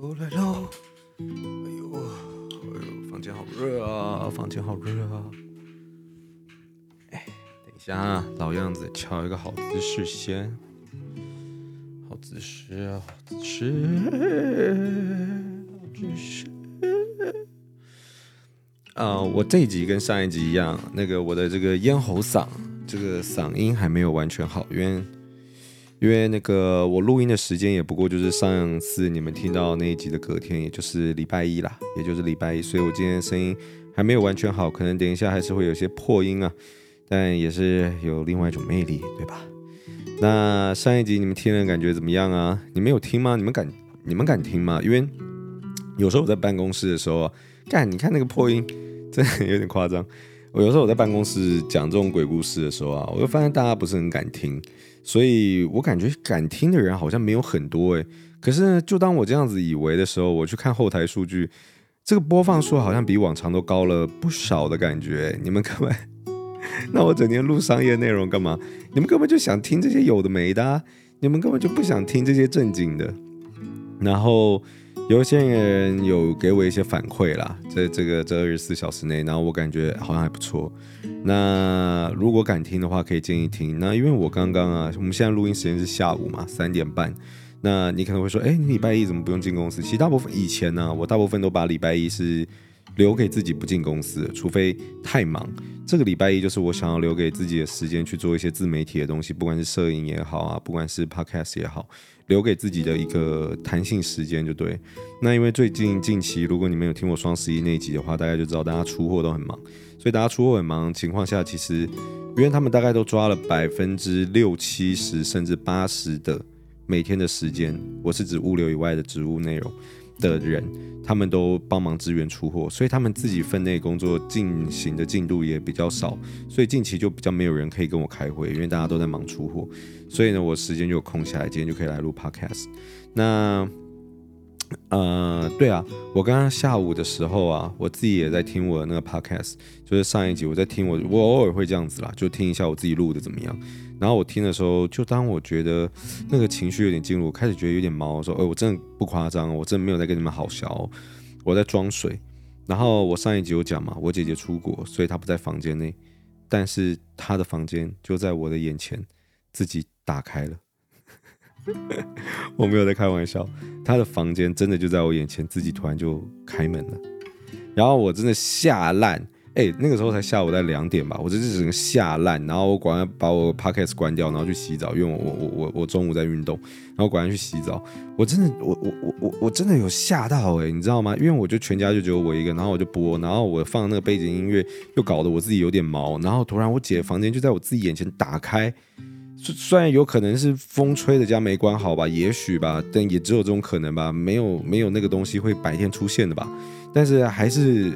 喽来喽！哎呦哎呦，房间好热啊，房间好热啊！哎，等一下啊，老样子，敲一个好姿势先。好姿势啊，好姿势，姿势。啊，我这一集跟上一集一样，那个我的这个咽喉嗓，这个嗓音还没有完全好，因为。因为那个我录音的时间也不过就是上次你们听到那一集的隔天，也就是礼拜一啦，也就是礼拜一，所以我今天声音还没有完全好，可能等一下还是会有些破音啊，但也是有另外一种魅力，对吧？那上一集你们听了感觉怎么样啊？你们有听吗？你们敢你们敢听吗？因为有时候我在办公室的时候啊，干，你看那个破音，真的有点夸张。我有时候我在办公室讲这种鬼故事的时候啊，我就发现大家不是很敢听。所以我感觉敢听的人好像没有很多诶。可是，就当我这样子以为的时候，我去看后台数据，这个播放数好像比往常都高了不少的感觉。你们根本，那我整天录商业内容干嘛？你们根本就想听这些有的没的，你们根本就不想听这些正经的。然后。有些人有给我一些反馈啦，在这个这二十四小时内，然后我感觉好像还不错。那如果敢听的话，可以建议听。那因为我刚刚啊，我们现在录音时间是下午嘛，三点半。那你可能会说，哎，你礼拜一怎么不用进公司？其实大部分以前呢，我大部分都把礼拜一是留给自己不进公司，除非太忙。这个礼拜一就是我想要留给自己的时间去做一些自媒体的东西，不管是摄影也好啊，不管是 podcast 也好。留给自己的一个弹性时间就对。那因为最近近期，如果你们有听过双十一那一集的话，大家就知道大家出货都很忙，所以大家出货很忙情况下，其实因为他们大概都抓了百分之六七十甚至八十的每天的时间，我是指物流以外的职务内容的人，他们都帮忙支援出货，所以他们自己分内工作进行的进度也比较少，所以近期就比较没有人可以跟我开会，因为大家都在忙出货。所以呢，我时间就空下来，今天就可以来录 podcast。那，呃，对啊，我刚刚下午的时候啊，我自己也在听我的那个 podcast，就是上一集我在听我，我偶尔会这样子啦，就听一下我自己录的怎么样。然后我听的时候，就当我觉得那个情绪有点进入，开始觉得有点毛，说，哎，我真的不夸张，我真的没有在跟你们好笑，我在装水。然后我上一集有讲嘛，我姐姐出国，所以她不在房间内，但是她的房间就在我的眼前，自己。打开了，我没有在开玩笑，他的房间真的就在我眼前，自己突然就开门了，然后我真的吓烂，哎，那个时候才下午在两点吧，我真是整个吓烂，然后我果然把我 podcast 关掉，然后去洗澡，因为我我我我中午在运动，然后果然去洗澡，我真的我我我我我真的有吓到哎，你知道吗？因为我就全家就只有我一个，然后我就播，然后我放那个背景音乐，又搞得我自己有点毛，然后突然我姐房间就在我自己眼前打开。虽然有可能是风吹的家没关好吧，也许吧，但也只有这种可能吧，没有没有那个东西会白天出现的吧，但是还是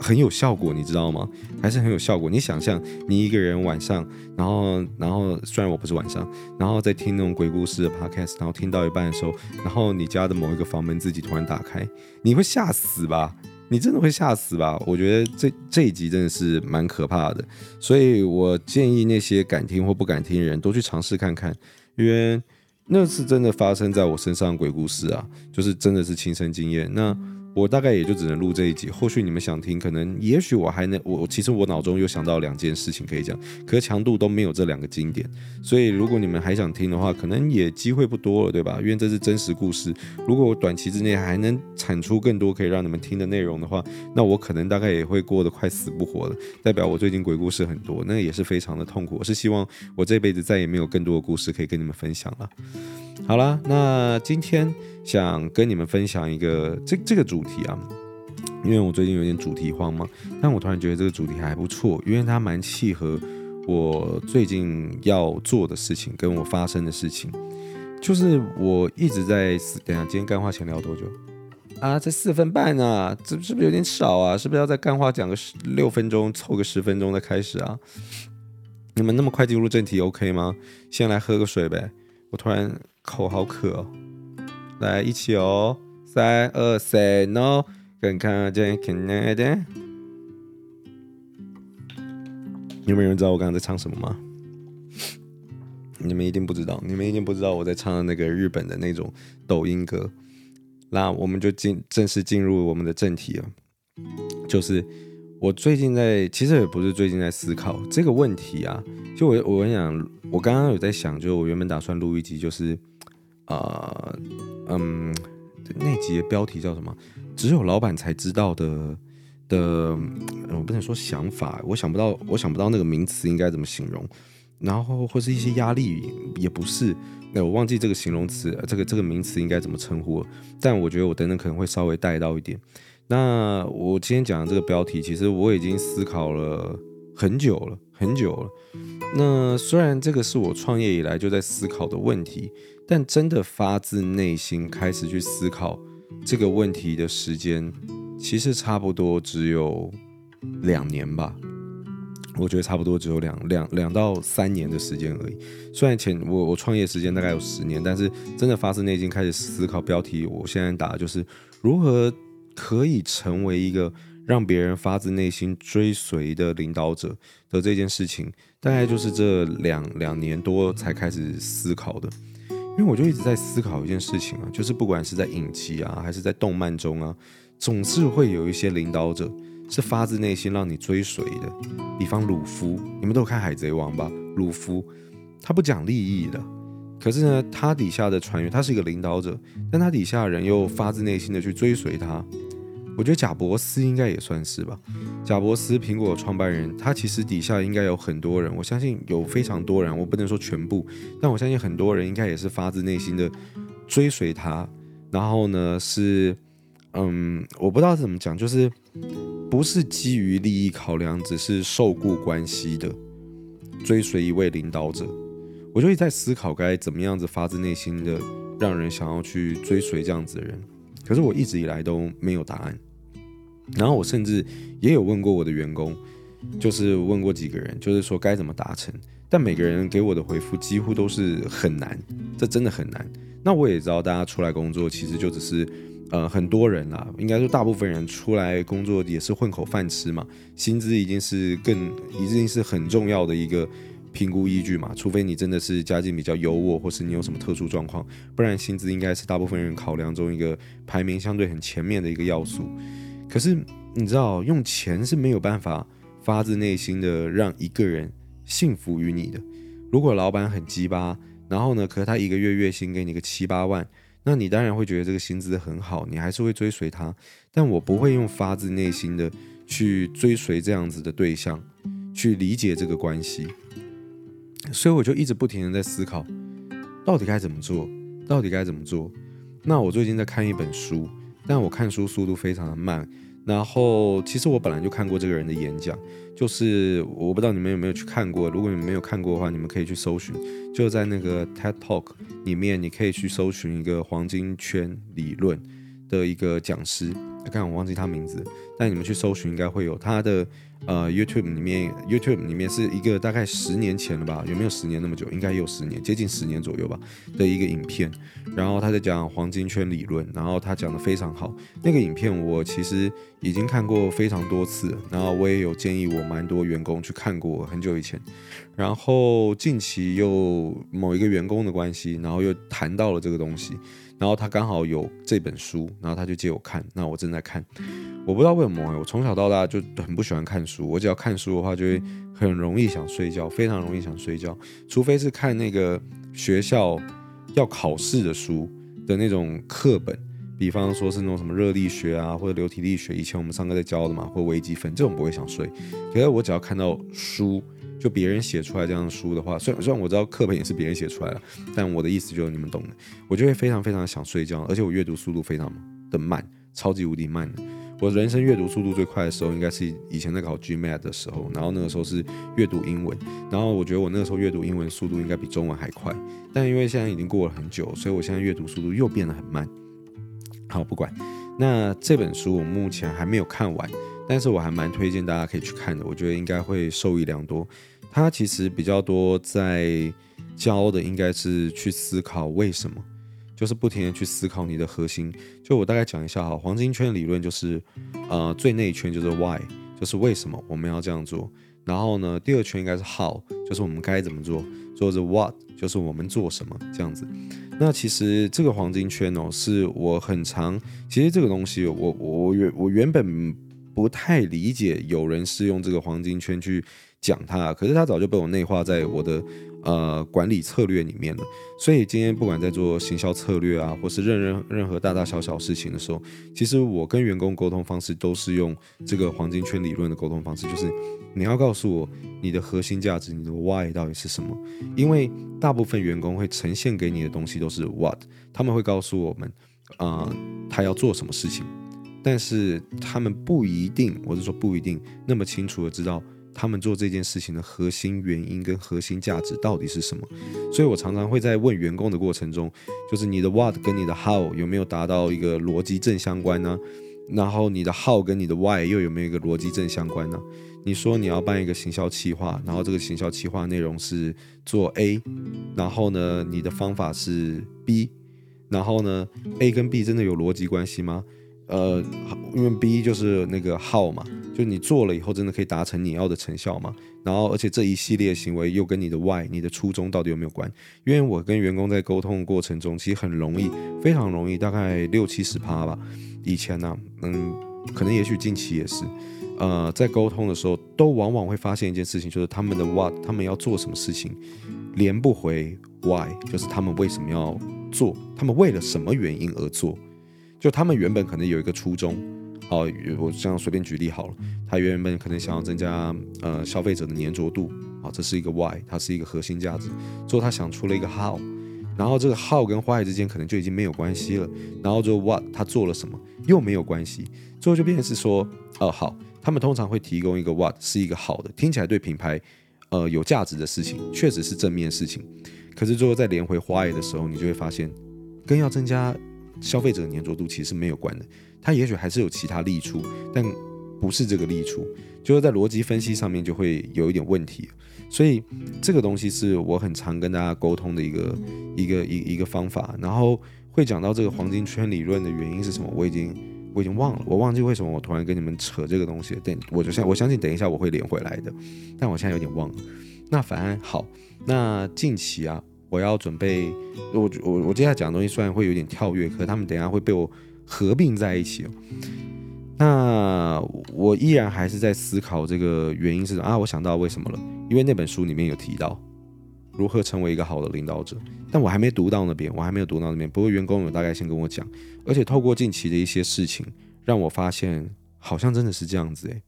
很有效果，你知道吗？还是很有效果。你想象你一个人晚上，然后然后虽然我不是晚上，然后在听那种鬼故事的 podcast，然后听到一半的时候，然后你家的某一个房门自己突然打开，你会吓死吧？你真的会吓死吧？我觉得这这一集真的是蛮可怕的，所以我建议那些敢听或不敢听的人都去尝试看看，因为那是真的发生在我身上的鬼故事啊，就是真的是亲身经验。那。我大概也就只能录这一集，后续你们想听，可能也许我还能，我其实我脑中又想到两件事情可以讲，可是强度都没有这两个经典，所以如果你们还想听的话，可能也机会不多了，对吧？因为这是真实故事，如果我短期之内还能产出更多可以让你们听的内容的话，那我可能大概也会过得快死不活了，代表我最近鬼故事很多，那也是非常的痛苦。我是希望我这辈子再也没有更多的故事可以跟你们分享了。好了，那今天。想跟你们分享一个这这个主题啊，因为我最近有点主题慌嘛，但我突然觉得这个主题还不错，因为它蛮契合我最近要做的事情，跟我发生的事情。就是我一直在，等下今天干话前聊多久啊？才四分半啊，这是不是有点少啊？是不是要在干话讲个十六分钟，凑个十分钟再开始啊？你们那么快进入正题 OK 吗？先来喝个水呗，我突然口好渴哦。来一起哦，三二三，no，看看这看那的。有没有人知道我刚刚在唱什么吗？你们一定不知道，你们一定不知道我在唱的那个日本的那种抖音歌。那我们就进正式进入我们的正题了，就是我最近在，其实也不是最近在思考这个问题啊。就我我跟你讲，我刚刚有在想，就我原本打算录一集，就是、呃，嗯，那集标题叫什么？只有老板才知道的的，我不能说想法，我想不到，我想不到那个名词应该怎么形容。然后或是一些压力，也不是。那我忘记这个形容词，这个这个名词应该怎么称呼了？但我觉得我等等可能会稍微带到一点。那我今天讲的这个标题，其实我已经思考了很久了，很久了。那虽然这个是我创业以来就在思考的问题，但真的发自内心开始去思考这个问题的时间，其实差不多只有两年吧。我觉得差不多只有两两两到三年的时间而已。虽然前我我创业时间大概有十年，但是真的发自内心开始思考标题，我现在打的就是如何可以成为一个让别人发自内心追随的领导者的这件事情，大概就是这两两年多才开始思考的。因为我就一直在思考一件事情啊，就是不管是在影集啊，还是在动漫中啊，总是会有一些领导者。是发自内心让你追随的，比方鲁夫，你们都有看《海贼王》吧？鲁夫他不讲利益的，可是呢，他底下的船员，他是一个领导者，但他底下的人又发自内心的去追随他。我觉得贾伯斯应该也算是吧。贾伯斯，苹果创办人，他其实底下应该有很多人，我相信有非常多人，我不能说全部，但我相信很多人应该也是发自内心的追随他。然后呢，是。嗯，我不知道怎么讲，就是不是基于利益考量，只是受雇关系的追随一位领导者，我就一直在思考该怎么样子发自内心的让人想要去追随这样子的人。可是我一直以来都没有答案。然后我甚至也有问过我的员工，就是问过几个人，就是说该怎么达成，但每个人给我的回复几乎都是很难，这真的很难。那我也知道大家出来工作其实就只是。呃，很多人啦，应该说大部分人出来工作也是混口饭吃嘛，薪资已经是更，已经是很重要的一个评估依据嘛，除非你真的是家境比较优渥，或是你有什么特殊状况，不然薪资应该是大部分人考量中一个排名相对很前面的一个要素。可是你知道，用钱是没有办法发自内心的让一个人信服于你的。如果老板很鸡巴，然后呢，可是他一个月月薪给你个七八万。那你当然会觉得这个薪资很好，你还是会追随他。但我不会用发自内心的去追随这样子的对象，去理解这个关系。所以我就一直不停的在思考，到底该怎么做？到底该怎么做？那我最近在看一本书，但我看书速度非常的慢。然后，其实我本来就看过这个人的演讲，就是我不知道你们有没有去看过。如果你们没有看过的话，你们可以去搜寻，就在那个 TED Talk 里面，你可以去搜寻一个黄金圈理论的一个讲师。刚刚我忘记他名字，但你们去搜寻应该会有他的。呃，YouTube 里面，YouTube 里面是一个大概十年前了吧？有没有十年那么久？应该有十年，接近十年左右吧的一个影片。然后他在讲黄金圈理论，然后他讲得非常好。那个影片我其实已经看过非常多次，然后我也有建议我蛮多员工去看过，很久以前。然后近期又某一个员工的关系，然后又谈到了这个东西。然后他刚好有这本书，然后他就借我看。那我正在看，我不知道为什么，我从小到大就很不喜欢看书。我只要看书的话，就会很容易想睡觉，非常容易想睡觉。除非是看那个学校要考试的书的那种课本，比方说是那种什么热力学啊，或者流体力学，以前我们上课在教的嘛，或微积分这种不会想睡。可是我只要看到书。就别人写出来这样的书的话，虽然虽然我知道课本也是别人写出来的，但我的意思就是你们懂的。我就会非常非常想睡觉，而且我阅读速度非常的慢，超级无敌慢的。我人生阅读速度最快的时候，应该是以前在考 GMAT 的时候，然后那个时候是阅读英文，然后我觉得我那个时候阅读英文速度应该比中文还快，但因为现在已经过了很久，所以我现在阅读速度又变得很慢。好，不管。那这本书我目前还没有看完。但是我还蛮推荐大家可以去看的，我觉得应该会受益良多。它其实比较多在教的应该是去思考为什么，就是不停的去思考你的核心。就我大概讲一下哈，黄金圈理论就是，呃，最内圈就是 why，就是为什么我们要这样做。然后呢，第二圈应该是 how，就是我们该怎么做，做着 what，就是我们做什么这样子。那其实这个黄金圈哦，是我很常，其实这个东西我我原我原本不太理解，有人是用这个黄金圈去讲它，可是它早就被我内化在我的。呃，管理策略里面了，所以今天不管在做行销策略啊，或是任任任何大大小小事情的时候，其实我跟员工沟通方式都是用这个黄金圈理论的沟通方式，就是你要告诉我你的核心价值，你的 why 到底是什么？因为大部分员工会呈现给你的东西都是 what，他们会告诉我们，呃，他要做什么事情，但是他们不一定，我是说不一定那么清楚的知道。他们做这件事情的核心原因跟核心价值到底是什么？所以我常常会在问员工的过程中，就是你的 what 跟你的 how 有没有达到一个逻辑正相关呢？然后你的 how 跟你的 why 又有没有一个逻辑正相关呢？你说你要办一个行销企划，然后这个行销企划内容是做 A，然后呢，你的方法是 B，然后呢，A 跟 B 真的有逻辑关系吗？呃，因为 B 就是那个 how 嘛。就你做了以后，真的可以达成你要的成效吗？然后，而且这一系列行为又跟你的 why、你的初衷到底有没有关？因为我跟员工在沟通的过程中，其实很容易，非常容易，大概六七十趴吧。以前呢、嗯，可能也许近期也是，呃，在沟通的时候，都往往会发现一件事情，就是他们的 what，他们要做什么事情，连不回 why，就是他们为什么要做，他们为了什么原因而做，就他们原本可能有一个初衷。哦，我这样随便举例好了。他原本可能想要增加呃消费者的粘着度，好，这是一个 why，它是一个核心价值。最后他想出了一个 how，然后这个 how 跟 why 之间可能就已经没有关系了。然后就 what 他做了什么又没有关系，最后就变成是说，呃，好，他们通常会提供一个 what 是一个好的，听起来对品牌呃有价值的事情，确实是正面事情。可是最后再连回 why 的时候，你就会发现，更要增加消费者的粘着度其实是没有关的。它也许还是有其他利处，但不是这个利处，就是在逻辑分析上面就会有一点问题。所以这个东西是我很常跟大家沟通的一个一个一一个方法。然后会讲到这个黄金圈理论的原因是什么，我已经我已经忘了，我忘记为什么我突然跟你们扯这个东西。等我就相我相信等一下我会连回来的，但我现在有点忘了。那反正好，那近期啊，我要准备我我我接下来讲的东西虽然会有点跳跃，可他们等下会被我。合并在一起，那我依然还是在思考这个原因是什么啊？我想到为什么了，因为那本书里面有提到如何成为一个好的领导者，但我还没读到那边，我还没有读到那边。不过员工有大概先跟我讲，而且透过近期的一些事情，让我发现好像真的是这样子诶。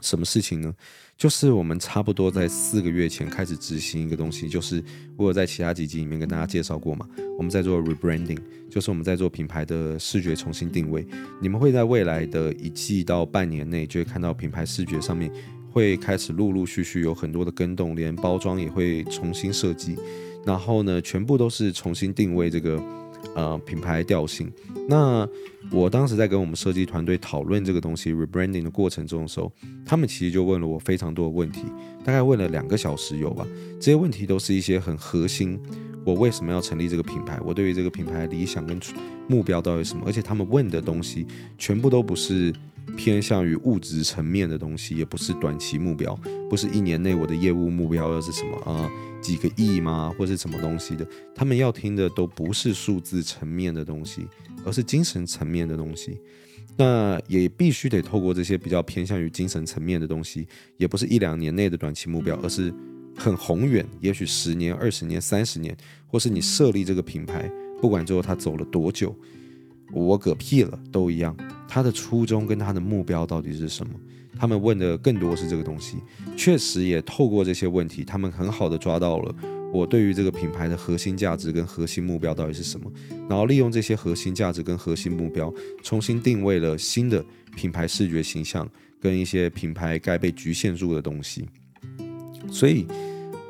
什么事情呢？就是我们差不多在四个月前开始执行一个东西，就是我有在其他几集里面跟大家介绍过嘛。我们在做 rebranding，就是我们在做品牌的视觉重新定位。你们会在未来的一季到半年内，就会看到品牌视觉上面会开始陆陆续续有很多的更动，连包装也会重新设计。然后呢，全部都是重新定位这个。呃，品牌调性。那我当时在跟我们设计团队讨论这个东西 rebranding 的过程中的时候，他们其实就问了我非常多的问题，大概问了两个小时有吧。这些问题都是一些很核心，我为什么要成立这个品牌？我对于这个品牌理想跟目标到底什么？而且他们问的东西全部都不是偏向于物质层面的东西，也不是短期目标，不是一年内我的业务目标要是什么啊？呃几个亿吗，或是什么东西的？他们要听的都不是数字层面的东西，而是精神层面的东西。那也必须得透过这些比较偏向于精神层面的东西，也不是一两年内的短期目标，而是很宏远，也许十年、二十年、三十年，或是你设立这个品牌，不管最后它走了多久，我嗝屁了都一样。他的初衷跟他的目标到底是什么？他们问的更多是这个东西，确实也透过这些问题，他们很好的抓到了我对于这个品牌的核心价值跟核心目标到底是什么，然后利用这些核心价值跟核心目标，重新定位了新的品牌视觉形象跟一些品牌该被局限住的东西，所以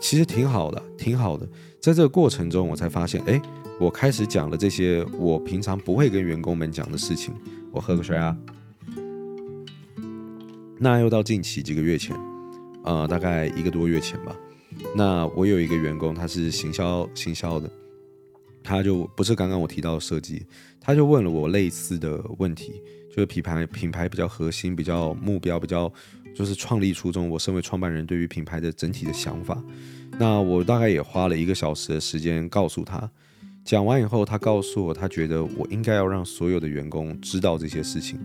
其实挺好的，挺好的。在这个过程中，我才发现，哎，我开始讲了这些我平常不会跟员工们讲的事情。我喝个水啊。那又到近期几个月前，呃，大概一个多月前吧。那我有一个员工，他是行销行销的，他就不是刚刚我提到的设计，他就问了我类似的问题，就是品牌品牌比较核心、比较目标、比较就是创立初衷，我身为创办人对于品牌的整体的想法。那我大概也花了一个小时的时间告诉他。讲完以后，他告诉我，他觉得我应该要让所有的员工知道这些事情。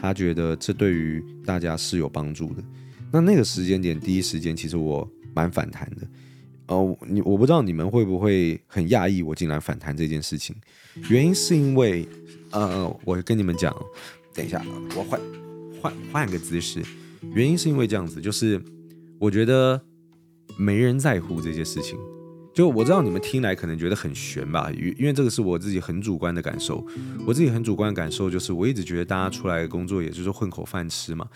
他觉得这对于大家是有帮助的。那那个时间点，第一时间，其实我蛮反弹的。哦，你我不知道你们会不会很讶异我竟然反弹这件事情。原因是因为，呃，我跟你们讲，等一下，我换换换个姿势。原因是因为这样子，就是我觉得没人在乎这些事情。就我知道你们听来可能觉得很悬吧，因因为这个是我自己很主观的感受。我自己很主观的感受就是，我一直觉得大家出来工作也就是混口饭吃嘛。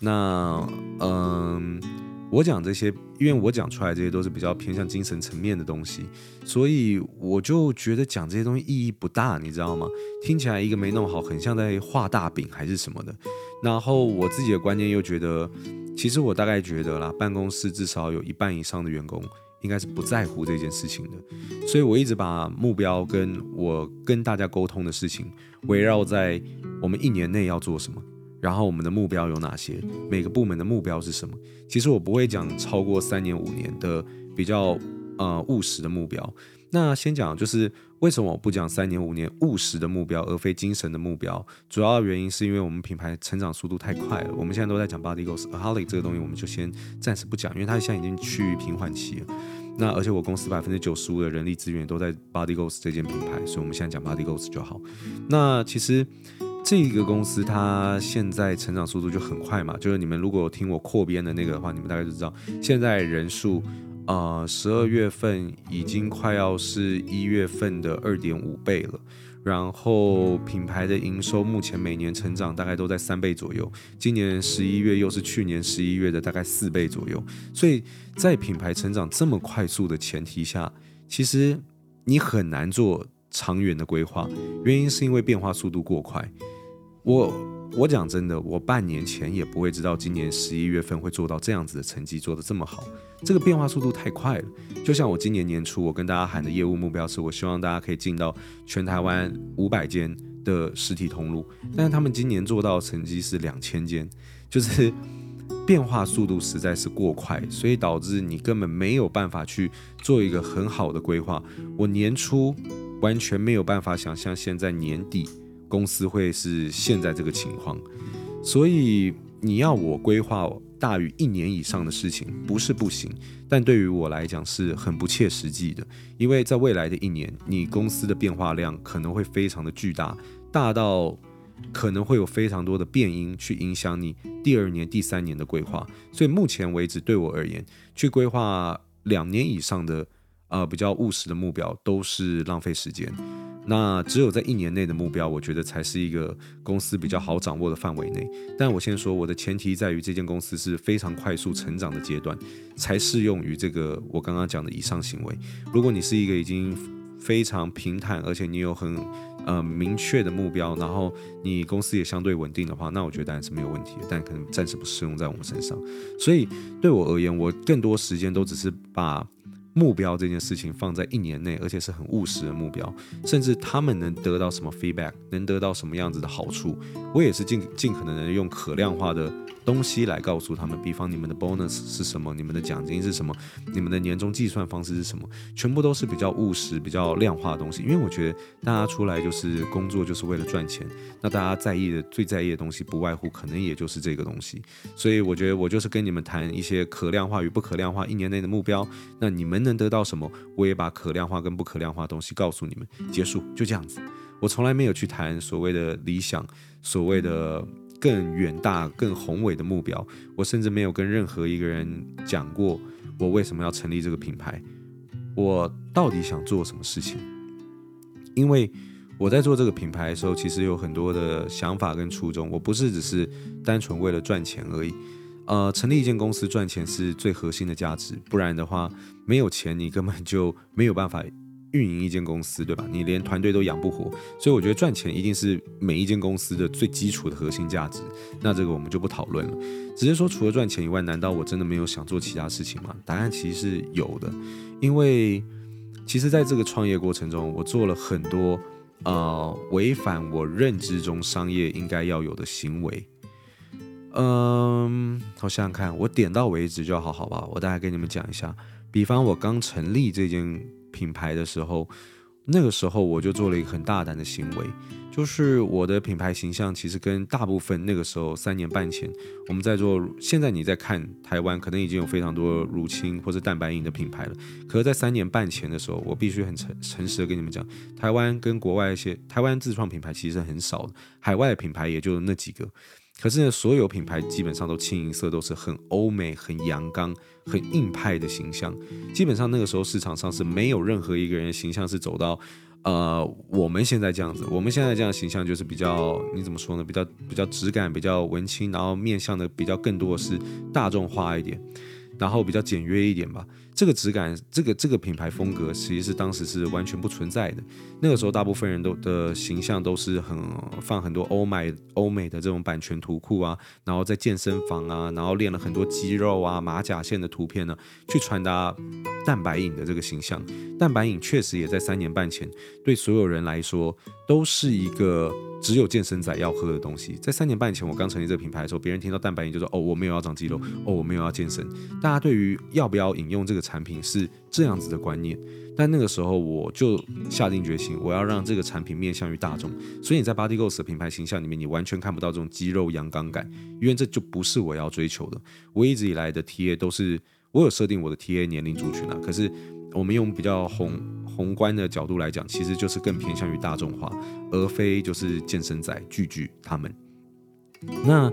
那嗯，我讲这些，因为我讲出来这些都是比较偏向精神层面的东西，所以我就觉得讲这些东西意义不大，你知道吗？听起来一个没弄好，很像在画大饼还是什么的。然后我自己的观念又觉得，其实我大概觉得啦，办公室至少有一半以上的员工。应该是不在乎这件事情的，所以我一直把目标跟我跟大家沟通的事情围绕在我们一年内要做什么，然后我们的目标有哪些，每个部门的目标是什么。其实我不会讲超过三年五年的比较呃务实的目标。那先讲就是为什么我不讲三年五年务实的目标，而非精神的目标？主要原因是因为我们品牌成长速度太快了。我们现在都在讲 Body Goals，Aholic 这个东西我们就先暂时不讲，因为它现在已经趋于平缓期。那而且我公司百分之九十五的人力资源都在 Body Goals 这件品牌，所以我们现在讲 Body Goals 就好。那其实这个公司它现在成长速度就很快嘛，就是你们如果听我扩编的那个的话，你们大概就知道现在人数。呃，十二月份已经快要是一月份的二点五倍了，然后品牌的营收目前每年成长大概都在三倍左右，今年十一月又是去年十一月的大概四倍左右，所以在品牌成长这么快速的前提下，其实你很难做长远的规划，原因是因为变化速度过快，我。我讲真的，我半年前也不会知道今年十一月份会做到这样子的成绩，做得这么好。这个变化速度太快了。就像我今年年初，我跟大家喊的业务目标是，我希望大家可以进到全台湾五百间的实体通路，但是他们今年做到的成绩是两千间，就是 变化速度实在是过快，所以导致你根本没有办法去做一个很好的规划。我年初完全没有办法想象现在年底。公司会是现在这个情况，所以你要我规划大于一年以上的事情，不是不行，但对于我来讲是很不切实际的，因为在未来的一年，你公司的变化量可能会非常的巨大，大到可能会有非常多的变因去影响你第二年、第三年的规划，所以目前为止，对我而言，去规划两年以上的呃比较务实的目标，都是浪费时间。那只有在一年内的目标，我觉得才是一个公司比较好掌握的范围内。但我先说，我的前提在于这间公司是非常快速成长的阶段，才适用于这个我刚刚讲的以上行为。如果你是一个已经非常平坦，而且你有很呃明确的目标，然后你公司也相对稳定的话，那我觉得当然是没有问题。但可能暂时不适用在我们身上。所以对我而言，我更多时间都只是把。目标这件事情放在一年内，而且是很务实的目标，甚至他们能得到什么 feedback，能得到什么样子的好处，我也是尽尽可能的用可量化的东西来告诉他们。比方你们的 bonus 是什么，你们的奖金是什么，你们的年终计算方式是什么，全部都是比较务实、比较量化的东西。因为我觉得大家出来就是工作，就是为了赚钱，那大家在意的、最在意的东西，不外乎可能也就是这个东西。所以我觉得我就是跟你们谈一些可量化与不可量化一年内的目标，那你们。能得到什么，我也把可量化跟不可量化的东西告诉你们。结束，就这样子。我从来没有去谈所谓的理想，所谓的更远大、更宏伟的目标。我甚至没有跟任何一个人讲过我为什么要成立这个品牌，我到底想做什么事情。因为我在做这个品牌的时候，其实有很多的想法跟初衷。我不是只是单纯为了赚钱而已。呃，成立一间公司赚钱是最核心的价值，不然的话，没有钱你根本就没有办法运营一间公司，对吧？你连团队都养不活，所以我觉得赚钱一定是每一间公司的最基础的核心价值。那这个我们就不讨论了，直接说除了赚钱以外，难道我真的没有想做其他事情吗？答案其实是有的，因为其实在这个创业过程中，我做了很多呃违反我认知中商业应该要有的行为。嗯，我想想看，我点到为止就好，好吧？我大概跟你们讲一下，比方我刚成立这间品牌的时候。那个时候我就做了一个很大胆的行为，就是我的品牌形象其实跟大部分那个时候三年半前我们在做，现在你在看台湾可能已经有非常多乳清或者蛋白饮的品牌了，可是，在三年半前的时候，我必须很诚诚实的跟你们讲，台湾跟国外一些台湾自创品牌其实很少的，海外的品牌也就那几个。可是呢，所有品牌基本上都清一色都是很欧美、很阳刚、很硬派的形象。基本上那个时候市场上是没有任何一个人形象是走到，呃，我们现在这样子。我们现在这样形象就是比较，你怎么说呢？比较比较质感，比较文青，然后面向的比较更多的是大众化一点。然后比较简约一点吧，这个质感，这个这个品牌风格，其实是当时是完全不存在的。那个时候，大部分人都的形象都是很放很多欧美欧美的这种版权图库啊，然后在健身房啊，然后练了很多肌肉啊、马甲线的图片呢，去传达蛋白饮的这个形象。蛋白饮确实也在三年半前，对所有人来说都是一个。只有健身仔要喝的东西，在三年半前我刚成立这个品牌的时候，别人听到蛋白饮就说：“哦，我没有要长肌肉，哦，我没有要健身。”大家对于要不要饮用这个产品是这样子的观念。但那个时候我就下定决心，我要让这个产品面向于大众。所以你在 Body Ghost 的品牌形象里面，你完全看不到这种肌肉阳刚感，因为这就不是我要追求的。我一直以来的 TA 都是我有设定我的 TA 年龄族群啊，可是。我们用比较红宏观的角度来讲，其实就是更偏向于大众化，而非就是健身仔聚聚他们。那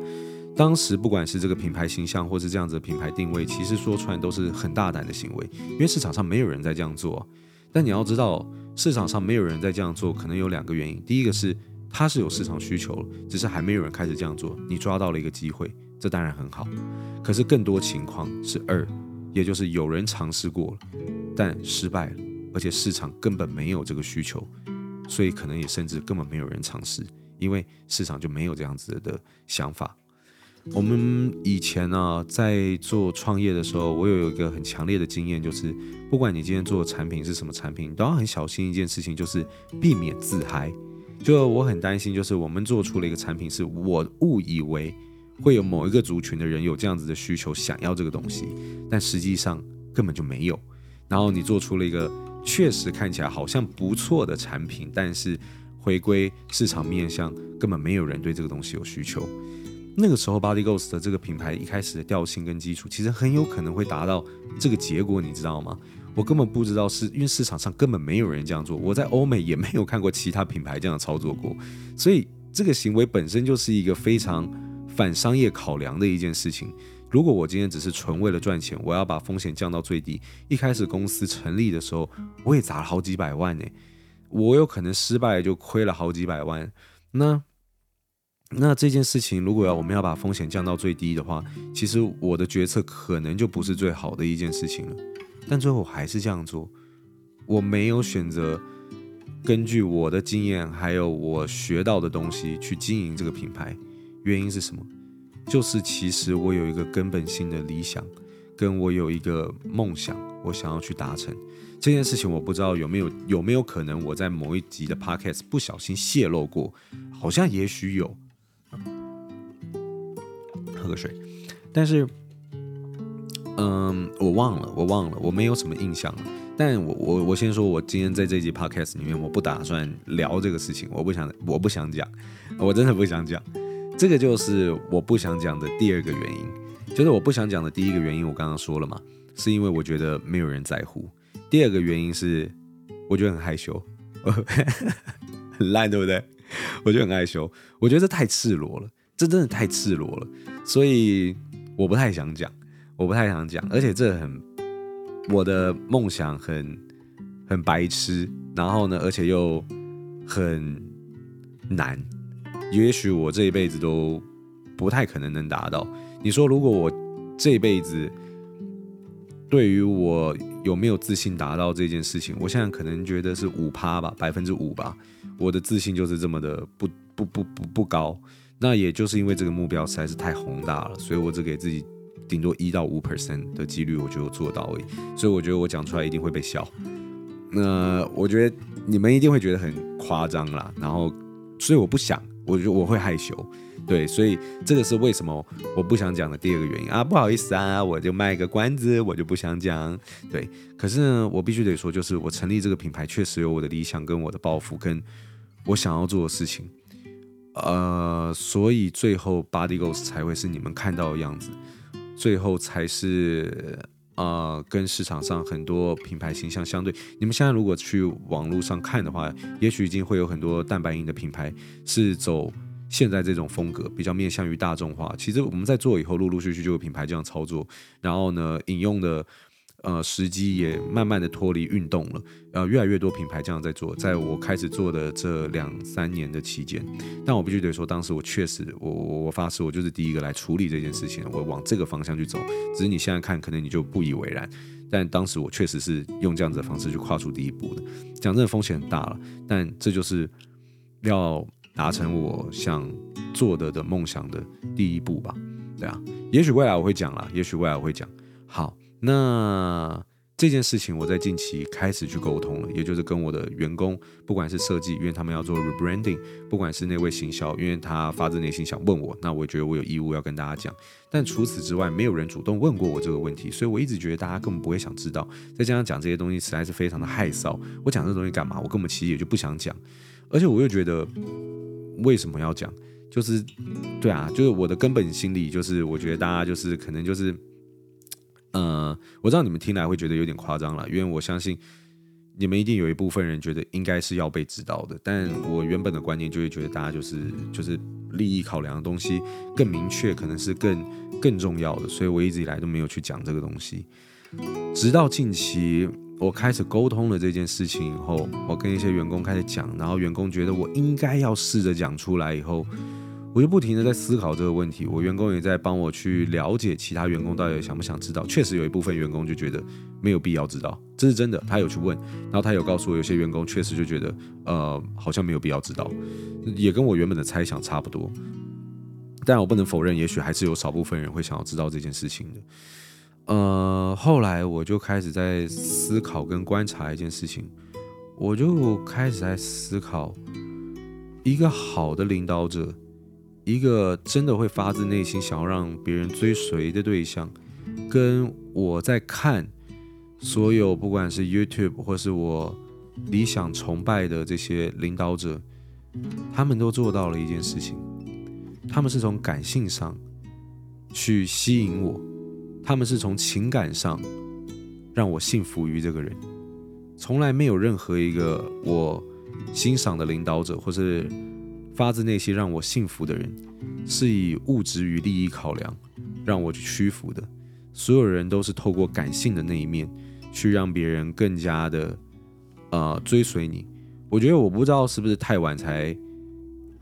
当时不管是这个品牌形象，或是这样子的品牌定位，其实说出来都是很大胆的行为，因为市场上没有人在这样做。但你要知道，市场上没有人在这样做，可能有两个原因：第一个是它是有市场需求，只是还没有人开始这样做，你抓到了一个机会，这当然很好。可是更多情况是二。也就是有人尝试过了，但失败了，而且市场根本没有这个需求，所以可能也甚至根本没有人尝试，因为市场就没有这样子的想法。我们以前呢、在做创业的时候，我有一个很强烈的经验，就是不管你今天做的产品是什么产品，你都要很小心一件事情，就是避免自嗨。就我很担心，就是我们做出了一个产品，是我误以为。会有某一个族群的人有这样子的需求，想要这个东西，但实际上根本就没有。然后你做出了一个确实看起来好像不错的产品，但是回归市场面向，根本没有人对这个东西有需求。那个时候，Body Ghost 的这个品牌一开始的调性跟基础，其实很有可能会达到这个结果，你知道吗？我根本不知道是，是因为市场上根本没有人这样做，我在欧美也没有看过其他品牌这样操作过，所以这个行为本身就是一个非常。反商业考量的一件事情。如果我今天只是纯为了赚钱，我要把风险降到最低。一开始公司成立的时候，我也砸了好几百万呢。我有可能失败就亏了好几百万。那那这件事情，如果要我们要把风险降到最低的话，其实我的决策可能就不是最好的一件事情了。但最后还是这样做，我没有选择根据我的经验还有我学到的东西去经营这个品牌。原因是什么？就是其实我有一个根本性的理想，跟我有一个梦想，我想要去达成这件事情。我不知道有没有有没有可能我在某一集的 podcast 不小心泄露过，好像也许有。喝个水，但是，嗯，我忘了，我忘了，我没有什么印象了。但我我我先说，我今天在这集 podcast 里面，我不打算聊这个事情，我不想，我不想讲，我真的不想讲。这个就是我不想讲的第二个原因，就是我不想讲的第一个原因，我刚刚说了嘛，是因为我觉得没有人在乎。第二个原因是我觉得很害羞，很烂，对不对？我觉得很害羞，我觉得这太赤裸了，这真的太赤裸了，所以我不太想讲，我不太想讲，而且这很我的梦想很很白痴，然后呢，而且又很难。也许我这一辈子都不太可能能达到。你说，如果我这一辈子对于我有没有自信达到这件事情，我现在可能觉得是五趴吧，百分之五吧。我的自信就是这么的不不不不不高。那也就是因为这个目标实在是太宏大了，所以我只给自己顶多一到五 percent 的几率，我觉得做到而已。所以我觉得我讲出来一定会被笑。那我觉得你们一定会觉得很夸张啦。然后，所以我不想。我觉得我会害羞，对，所以这个是为什么我不想讲的第二个原因啊，不好意思啊，我就卖个关子，我就不想讲。对，可是呢，我必须得说，就是我成立这个品牌确实有我的理想跟我的抱负，跟我想要做的事情。呃，所以最后 Body Ghost 才会是你们看到的样子，最后才是。啊，跟市场上很多品牌形象相对，你们现在如果去网络上看的话，也许已经会有很多蛋白银的品牌是走现在这种风格，比较面向于大众化。其实我们在做以后，陆陆续续就有品牌这样操作，然后呢，引用的。呃，时机也慢慢的脱离运动了，呃，越来越多品牌这样在做，在我开始做的这两三年的期间，但我必须得说，当时我确实，我我我发誓，我就是第一个来处理这件事情，我往这个方向去走。只是你现在看，可能你就不以为然，但当时我确实是用这样子的方式去跨出第一步的。讲真的，风险很大了，但这就是要达成我想做的的梦想的第一步吧。对啊，也许未来我会讲啦，也许未来我会讲。好。那这件事情我在近期开始去沟通了，也就是跟我的员工，不管是设计，因为他们要做 rebranding，不管是那位行销，因为他发自内心想问我，那我觉得我有义务要跟大家讲。但除此之外，没有人主动问过我这个问题，所以我一直觉得大家根本不会想知道。再加上讲这些东西实在是非常的害臊，我讲这东西干嘛？我根本其实也就不想讲，而且我又觉得为什么要讲？就是对啊，就是我的根本心理就是我觉得大家就是可能就是。呃，我知道你们听来会觉得有点夸张了，因为我相信你们一定有一部分人觉得应该是要被知道的，但我原本的观念就会觉得大家就是就是利益考量的东西更明确，可能是更更重要的，所以我一直以来都没有去讲这个东西。直到近期我开始沟通了这件事情以后，我跟一些员工开始讲，然后员工觉得我应该要试着讲出来以后。我就不停地在思考这个问题，我员工也在帮我去了解其他员工到底想不想知道。确实有一部分员工就觉得没有必要知道，这是真的。他有去问，然后他有告诉我，有些员工确实就觉得，呃，好像没有必要知道，也跟我原本的猜想差不多。但我不能否认，也许还是有少部分人会想要知道这件事情的。呃，后来我就开始在思考跟观察一件事情，我就开始在思考一个好的领导者。一个真的会发自内心想要让别人追随的对象，跟我在看所有不管是 YouTube 或是我理想崇拜的这些领导者，他们都做到了一件事情，他们是从感性上去吸引我，他们是从情感上让我信服于这个人，从来没有任何一个我欣赏的领导者或是。发自内心让我幸福的人，是以物质与利益考量让我去屈服的。所有人都是透过感性的那一面，去让别人更加的呃追随你。我觉得我不知道是不是太晚才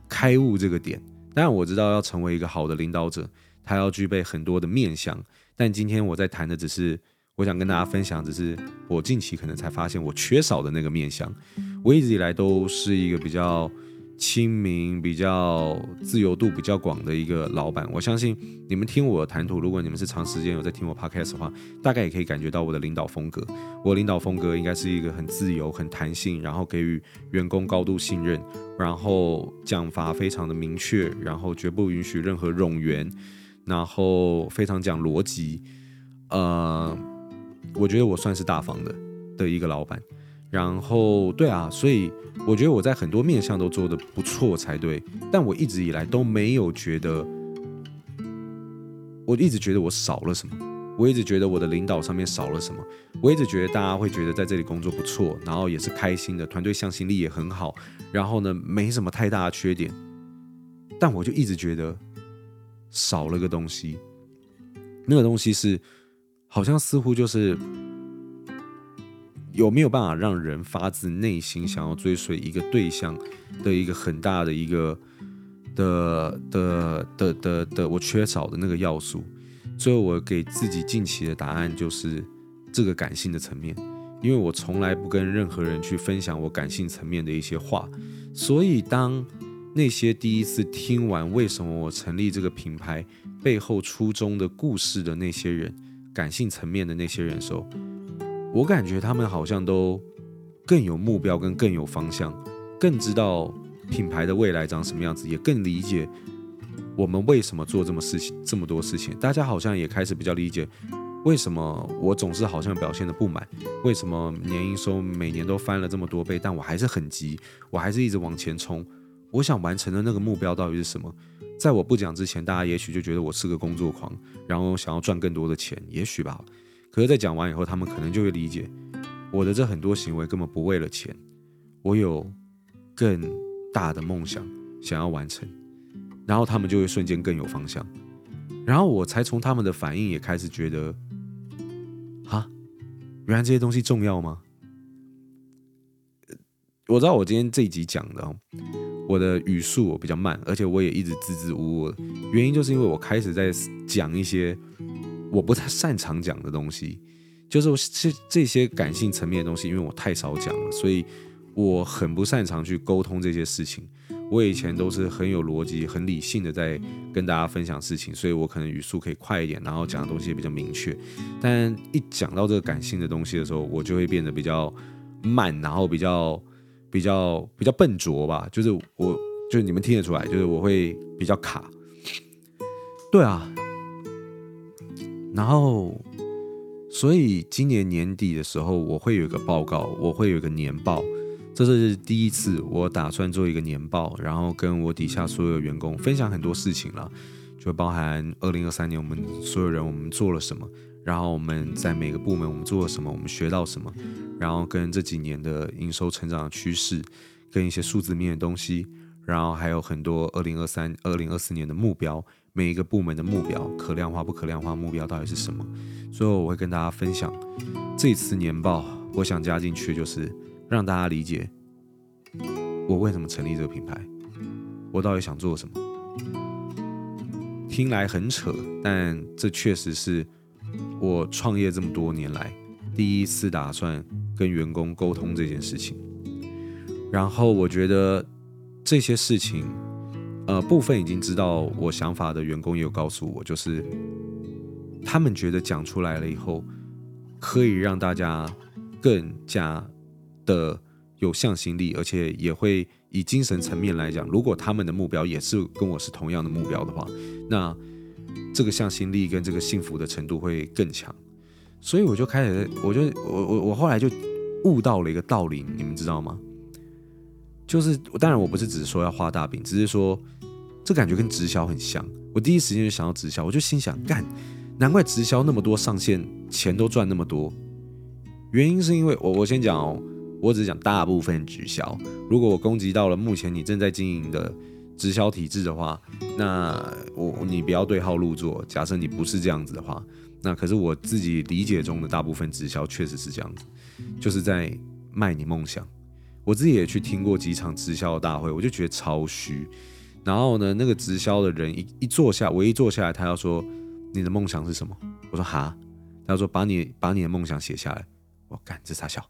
开悟这个点，但我知道要成为一个好的领导者，他要具备很多的面相。但今天我在谈的只是，我想跟大家分享，只是我近期可能才发现我缺少的那个面相。我一直以来都是一个比较。亲民、比较自由度比较广的一个老板，我相信你们听我谈吐，如果你们是长时间有在听我 podcast 的话，大概也可以感觉到我的领导风格。我领导风格应该是一个很自由、很弹性，然后给予员工高度信任，然后讲法非常的明确，然后绝不允许任何冗员，然后非常讲逻辑。呃，我觉得我算是大方的的一个老板。然后，对啊，所以我觉得我在很多面向都做得不错才对，但我一直以来都没有觉得，我一直觉得我少了什么，我一直觉得我的领导上面少了什么，我一直觉得大家会觉得在这里工作不错，然后也是开心的，团队向心力也很好，然后呢，没什么太大的缺点，但我就一直觉得少了个东西，那个东西是好像似乎就是。有没有办法让人发自内心想要追随一个对象的一个很大的一个的的的的的我缺少的那个要素？最后我给自己近期的答案就是这个感性的层面，因为我从来不跟任何人去分享我感性层面的一些话，所以当那些第一次听完为什么我成立这个品牌背后初衷的故事的那些人，感性层面的那些人时候。我感觉他们好像都更有目标，跟更有方向，更知道品牌的未来长什么样子，也更理解我们为什么做这么事情这么多事情？大家好像也开始比较理解，为什么我总是好像表现得不满？为什么年营收每年都翻了这么多倍，但我还是很急，我还是一直往前冲。我想完成的那个目标到底是什么？在我不讲之前，大家也许就觉得我是个工作狂，然后想要赚更多的钱，也许吧。可是，在讲完以后，他们可能就会理解我的这很多行为根本不为了钱，我有更大的梦想想要完成。然后他们就会瞬间更有方向，然后我才从他们的反应也开始觉得，哈，原来这些东西重要吗？我知道我今天这一集讲的，我的语速比较慢，而且我也一直支支吾吾，原因就是因为我开始在讲一些我不太擅长讲的东西，就是这这些感性层面的东西，因为我太少讲了，所以我很不擅长去沟通这些事情。我以前都是很有逻辑、很理性的在跟大家分享事情，所以我可能语速可以快一点，然后讲的东西也比较明确。但一讲到这个感性的东西的时候，我就会变得比较慢，然后比较比较比较笨拙吧。就是我，就是你们听得出来，就是我会比较卡。对啊，然后所以今年年底的时候，我会有一个报告，我会有一个年报。这是第一次，我打算做一个年报，然后跟我底下所有员工分享很多事情了，就包含二零二三年我们所有人我们做了什么，然后我们在每个部门我们做了什么，我们学到什么，然后跟这几年的营收成长的趋势，跟一些数字面的东西，然后还有很多二零二三、二零二四年的目标，每一个部门的目标，可量化不可量化目标到底是什么？所以我会跟大家分享这次年报，我想加进去就是。让大家理解我为什么成立这个品牌，我到底想做什么。听来很扯，但这确实是我创业这么多年来第一次打算跟员工沟通这件事情。然后我觉得这些事情，呃，部分已经知道我想法的员工也有告诉我，就是他们觉得讲出来了以后，可以让大家更加。的有向心力，而且也会以精神层面来讲，如果他们的目标也是跟我是同样的目标的话，那这个向心力跟这个幸福的程度会更强。所以我就开始，我就我我我后来就悟到了一个道理，你们知道吗？就是当然我不是只是说要画大饼，只是说这感觉跟直销很像。我第一时间就想到直销，我就心想干，难怪直销那么多上线钱都赚那么多，原因是因为我我先讲哦。我只讲大部分直销。如果我攻击到了目前你正在经营的直销体制的话，那我你不要对号入座。假设你不是这样子的话，那可是我自己理解中的大部分直销确实是这样子，就是在卖你梦想。我自己也去听过几场直销大会，我就觉得超虚。然后呢，那个直销的人一一坐下，我一坐下来，他要说你的梦想是什么？我说哈，他说把你把你的梦想写下来。我干，这傻笑？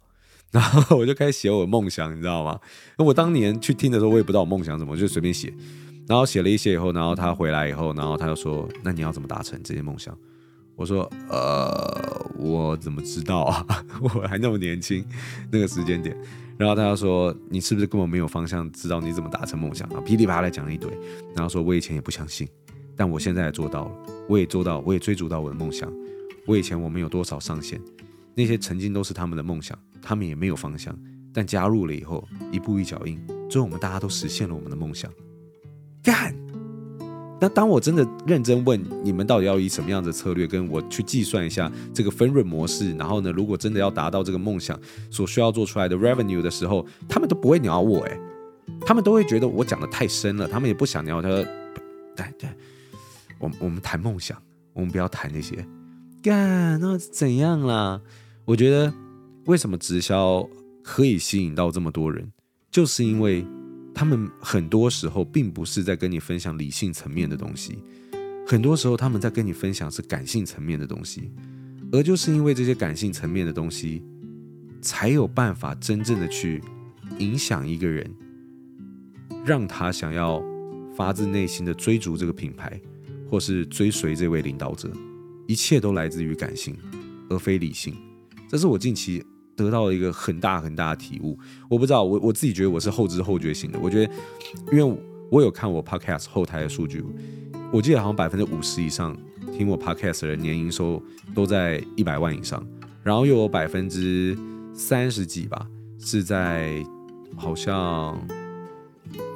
然后我就开始写我的梦想，你知道吗？那我当年去听的时候，我也不知道我梦想什么，我就随便写。然后写了一些以后，然后他回来以后，然后他就说：“那你要怎么达成这些梦想？”我说：“呃，我怎么知道啊？我还那么年轻，那个时间点。”然后他就说：“你是不是根本没有方向，知道你怎么达成梦想啊？”噼里啪啦讲了一堆，然后说：“我以前也不相信，但我现在也做到了，我也做到，我也追逐到我的梦想。我以前我们有多少上限？”那些曾经都是他们的梦想，他们也没有方向，但加入了以后，一步一脚印，最后我们大家都实现了我们的梦想。干！那当我真的认真问你们到底要以什么样的策略，跟我去计算一下这个分润模式，然后呢，如果真的要达到这个梦想所需要做出来的 revenue 的时候，他们都不会鸟我诶，他们都会觉得我讲的太深了，他们也不想鸟他说，对对，我我们谈梦想，我们不要谈那些。干，那怎样啦？我觉得为什么直销可以吸引到这么多人，就是因为他们很多时候并不是在跟你分享理性层面的东西，很多时候他们在跟你分享是感性层面的东西，而就是因为这些感性层面的东西，才有办法真正的去影响一个人，让他想要发自内心的追逐这个品牌，或是追随这位领导者，一切都来自于感性，而非理性。这是我近期得到了一个很大很大的体悟。我不知道，我我自己觉得我是后知后觉型的。我觉得，因为我有看我 podcast 后台的数据，我记得好像百分之五十以上听我 podcast 的人年营收都在一百万以上，然后又有百分之三十几吧是在好像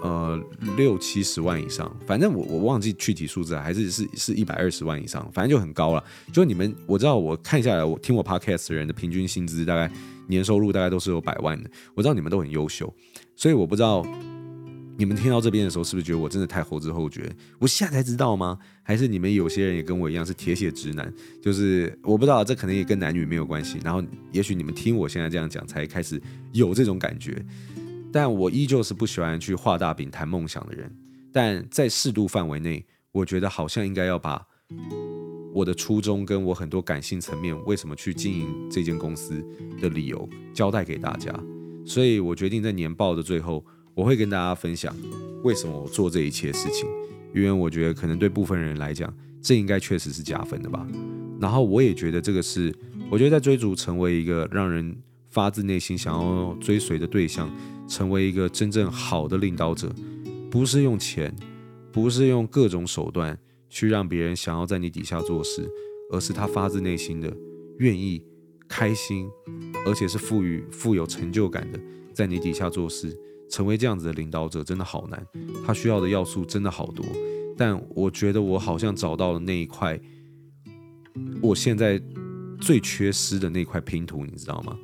呃六七十万以上，反正我我忘记具体数字了，还是是是一百二十万以上，反正就很高了。就你们我知道，我看下来，我听我 podcast 的人的平均薪资大概年收入大概都是有百万的，我知道你们都很优秀，所以我不知道。你们听到这边的时候，是不是觉得我真的太后知后觉？我现在才知道吗？还是你们有些人也跟我一样是铁血直男？就是我不知道，这可能也跟男女没有关系。然后，也许你们听我现在这样讲，才开始有这种感觉。但我依旧是不喜欢去画大饼谈梦想的人。但在适度范围内，我觉得好像应该要把我的初衷跟我很多感性层面为什么去经营这间公司的理由交代给大家。所以我决定在年报的最后。我会跟大家分享为什么我做这一切事情，因为我觉得可能对部分人来讲，这应该确实是加分的吧。然后我也觉得这个是，我觉得在追逐成为一个让人发自内心想要追随的对象，成为一个真正好的领导者，不是用钱，不是用各种手段去让别人想要在你底下做事，而是他发自内心的愿意、开心，而且是富裕、富有成就感的，在你底下做事。成为这样子的领导者真的好难，他需要的要素真的好多，但我觉得我好像找到了那一块，我现在最缺失的那块拼图，你知道吗？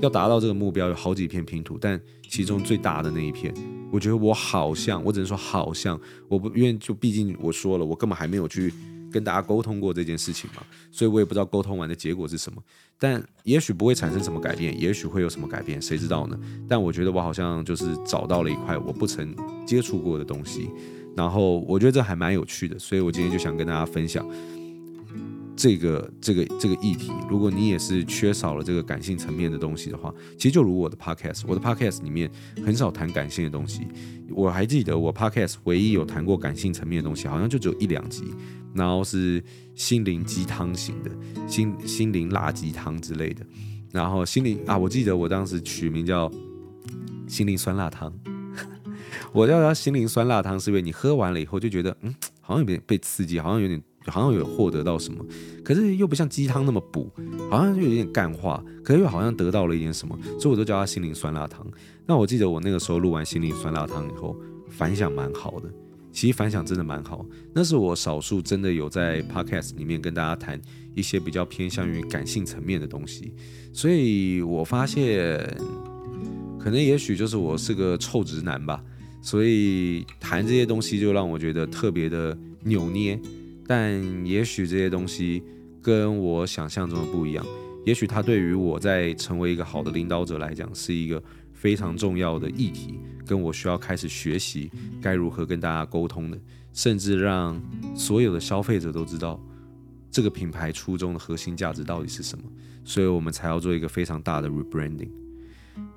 要达到这个目标有好几片拼图，但其中最大的那一片，我觉得我好像，我只能说好像，我不因为就毕竟我说了，我根本还没有去。跟大家沟通过这件事情嘛，所以我也不知道沟通完的结果是什么，但也许不会产生什么改变，也许会有什么改变，谁知道呢？但我觉得我好像就是找到了一块我不曾接触过的东西，然后我觉得这还蛮有趣的，所以我今天就想跟大家分享。这个这个这个议题，如果你也是缺少了这个感性层面的东西的话，其实就如我的 podcast，我的 podcast 里面很少谈感性的东西。我还记得我 podcast 唯一有谈过感性层面的东西，好像就只有一两集，然后是心灵鸡汤型的，心心灵辣鸡汤之类的。然后心灵啊，我记得我当时取名叫心灵酸辣汤。我叫它心灵酸辣汤，是因为你喝完了以后就觉得，嗯，好像有点被刺激，好像有点。好像有获得到什么，可是又不像鸡汤那么补，好像又有点干话，可是又好像得到了一点什么，所以我都叫它心灵酸辣汤。那我记得我那个时候录完心灵酸辣汤以后，反响蛮好的，其实反响真的蛮好。那是我少数真的有在 podcast 里面跟大家谈一些比较偏向于感性层面的东西，所以我发现，可能也许就是我是个臭直男吧，所以谈这些东西就让我觉得特别的扭捏。但也许这些东西跟我想象中的不一样，也许它对于我在成为一个好的领导者来讲是一个非常重要的议题，跟我需要开始学习该如何跟大家沟通的，甚至让所有的消费者都知道这个品牌初衷的核心价值到底是什么，所以我们才要做一个非常大的 rebranding。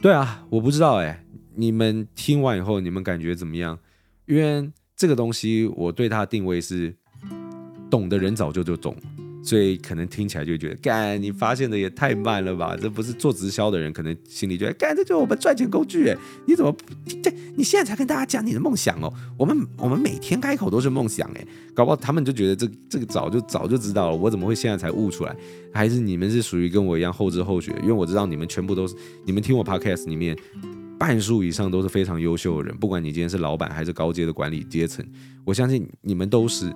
对啊，我不知道哎，你们听完以后你们感觉怎么样？因为这个东西我对它的定位是。懂的人早就就懂，所以可能听起来就觉得，干你发现的也太慢了吧？这不是做直销的人，可能心里觉得，干这就是我们赚钱工具诶，你怎么这？你现在才跟大家讲你的梦想哦？我们我们每天开口都是梦想诶，搞不好他们就觉得这这个早就早就知道了，我怎么会现在才悟出来？还是你们是属于跟我一样后知后觉？因为我知道你们全部都是，你们听我 podcast 里面半数以上都是非常优秀的人，不管你今天是老板还是高阶的管理阶层，我相信你们都是。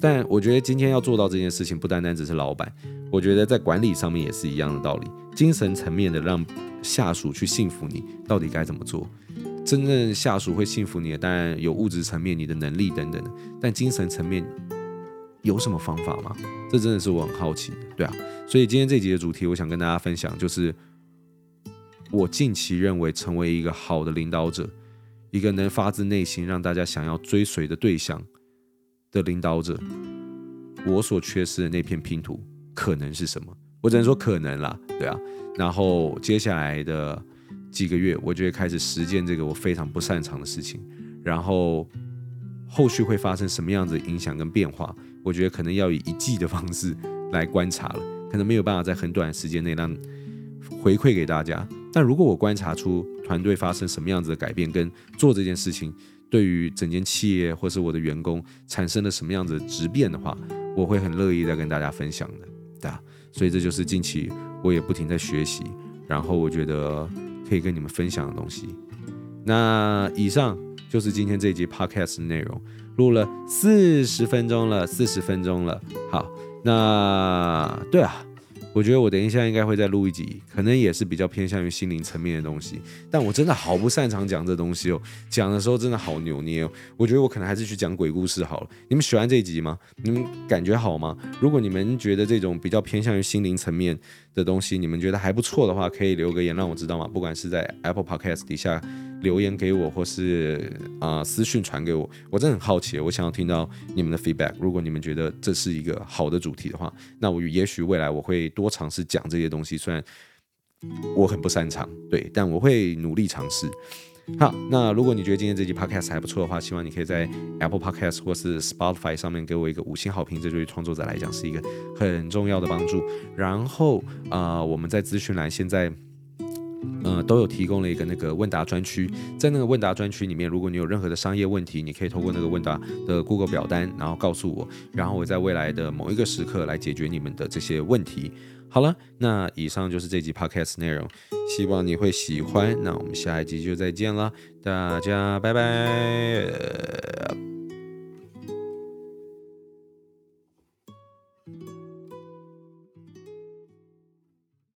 但我觉得今天要做到这件事情，不单单只是老板，我觉得在管理上面也是一样的道理。精神层面的让下属去信服你，到底该怎么做？真正下属会信服你的，当然有物质层面、你的能力等等的。但精神层面有什么方法吗？这真的是我很好奇的。对啊，所以今天这集的主题，我想跟大家分享，就是我近期认为成为一个好的领导者，一个能发自内心让大家想要追随的对象。的领导者，我所缺失的那片拼图可能是什么？我只能说可能啦，对啊。然后接下来的几个月，我就会开始实践这个我非常不擅长的事情。然后后续会发生什么样子的影响跟变化？我觉得可能要以一季的方式来观察了，可能没有办法在很短的时间内让回馈给大家。但如果我观察出团队发生什么样子的改变，跟做这件事情。对于整间企业或是我的员工产生了什么样子的质变的话，我会很乐意再跟大家分享的，对啊，所以这就是近期我也不停在学习，然后我觉得可以跟你们分享的东西。那以上就是今天这一集 podcast 的内容，录了四十分钟了，四十分钟了。好，那对啊。我觉得我等一下应该会再录一集，可能也是比较偏向于心灵层面的东西。但我真的好不擅长讲这东西哦，讲的时候真的好扭捏哦。我觉得我可能还是去讲鬼故事好了。你们喜欢这一集吗？你们感觉好吗？如果你们觉得这种比较偏向于心灵层面的东西，你们觉得还不错的话，可以留个言让我知道吗？不管是在 Apple Podcast 底下。留言给我，或是啊、私讯传给我，我真的很好奇，我想要听到你们的 feedback。如果你们觉得这是一个好的主题的话，那我也许未来我会多尝试讲这些东西。虽然我很不擅长，对，但我会努力尝试。好，那如果你觉得今天这集 podcast 还不错的话，希望你可以在 Apple Podcast 或是 Spotify 上面给我一个五星好评，这对于创作者来讲是一个很重要的帮助。然后啊、我们在资讯栏现在。呃，都有提供了一个那个问答专区，在那个问答专区里面，如果你有任何的商业问题，你可以透过那个问答的 Google 表单，然后告诉我，然后我在未来的某一个时刻来解决你们的这些问题。好了，那以上就是这集 Podcast 内容，希望你会喜欢。那我们下一集就再见了，大家拜拜。